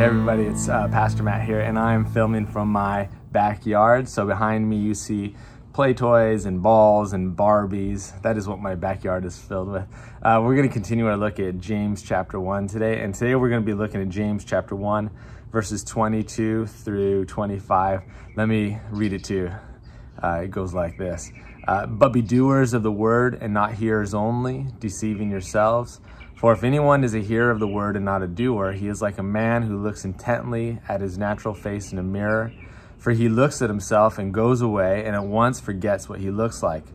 Hey everybody, it's uh, Pastor Matt here, and I'm filming from my backyard. So behind me, you see play toys and balls and Barbies. That is what my backyard is filled with. Uh, we're going to continue our look at James chapter 1 today, and today we're going to be looking at James chapter 1, verses 22 through 25. Let me read it to you. Uh, it goes like this uh, But be doers of the word and not hearers only, deceiving yourselves. For if anyone is a hearer of the word and not a doer, he is like a man who looks intently at his natural face in a mirror. For he looks at himself and goes away and at once forgets what he looks like.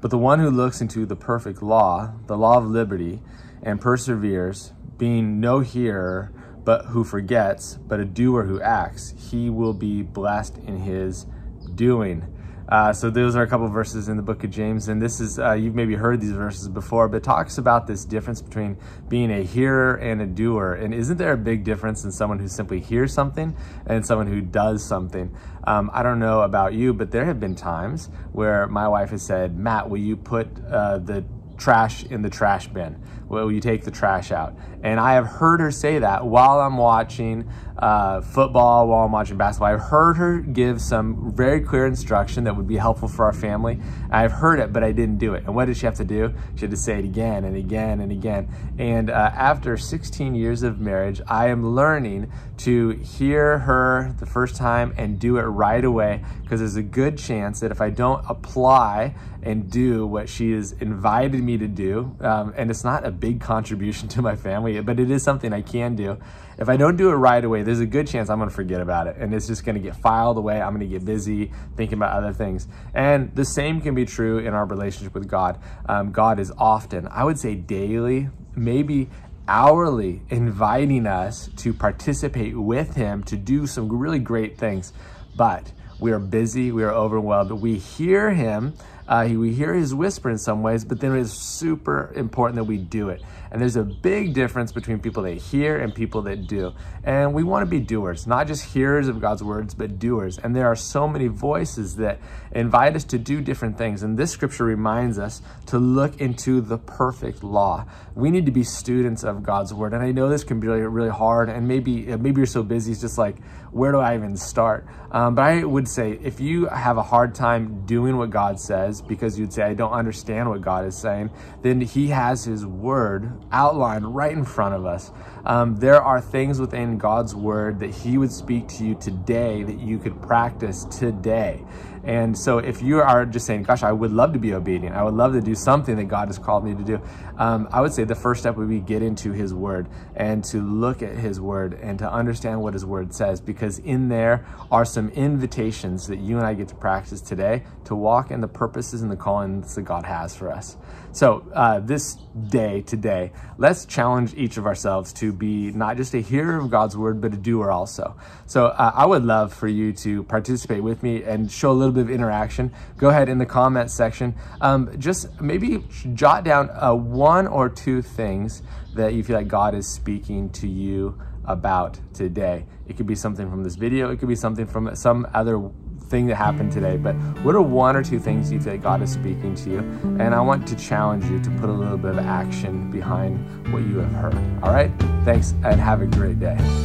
But the one who looks into the perfect law, the law of liberty, and perseveres, being no hearer, but who forgets, but a doer who acts, he will be blessed in his doing. Uh, so those are a couple verses in the book of James, and this is uh, you've maybe heard these verses before, but talks about this difference between being a hearer and a doer. And isn't there a big difference in someone who simply hears something and someone who does something? Um, I don't know about you, but there have been times where my wife has said, "Matt, will you put uh, the trash in the trash bin? Will you take the trash out?" And I have heard her say that while I'm watching uh, football, while I'm watching basketball. I've heard her give some very clear instruction that would be helpful for our family. I've heard it, but I didn't do it. And what did she have to do? She had to say it again and again and again. And uh, after 16 years of marriage, I am learning to hear her the first time and do it right away because there's a good chance that if I don't apply and do what she has invited me to do, um, and it's not a big contribution to my family, but it is something I can do. If I don't do it right away, there's a good chance I'm going to forget about it and it's just going to get filed away. I'm going to get busy thinking about other things. And the same can be true in our relationship with God. Um, God is often, I would say daily, maybe hourly inviting us to participate with Him to do some really great things. But we are busy, we are overwhelmed. We hear Him, uh, we hear His whisper in some ways, but then it is super important that we do it. And there's a big difference between people that hear and people that do. And we want to be doers, not just hearers of God's words, but doers. And there are so many voices that invite us to do different things. And this scripture reminds us to look into the perfect law. We need to be students of God's word. And I know this can be really, really hard. And maybe, maybe you're so busy, it's just like, where do I even start? Um, but I would say if you have a hard time doing what God says because you'd say, I don't understand what God is saying, then He has His word outlined right in front of us. Um, there are things within God's word that He would speak to you today that you could practice today. And so, if you are just saying, Gosh, I would love to be obedient, I would love to do something that God has called me to do, um, I would say the first step would be get into His Word and to look at His Word and to understand what His Word says, because in there are some invitations that you and I get to practice today to walk in the purposes and the callings that God has for us. So, uh, this day, today, let's challenge each of ourselves to be not just a hearer of God's Word, but a doer also. So, uh, I would love for you to participate with me and show a little bit of interaction, go ahead in the comment section. Um, just maybe jot down uh, one or two things that you feel like God is speaking to you about today. It could be something from this video, it could be something from some other thing that happened today, but what are one or two things you like God is speaking to you? And I want to challenge you to put a little bit of action behind what you have heard. All right? Thanks and have a great day.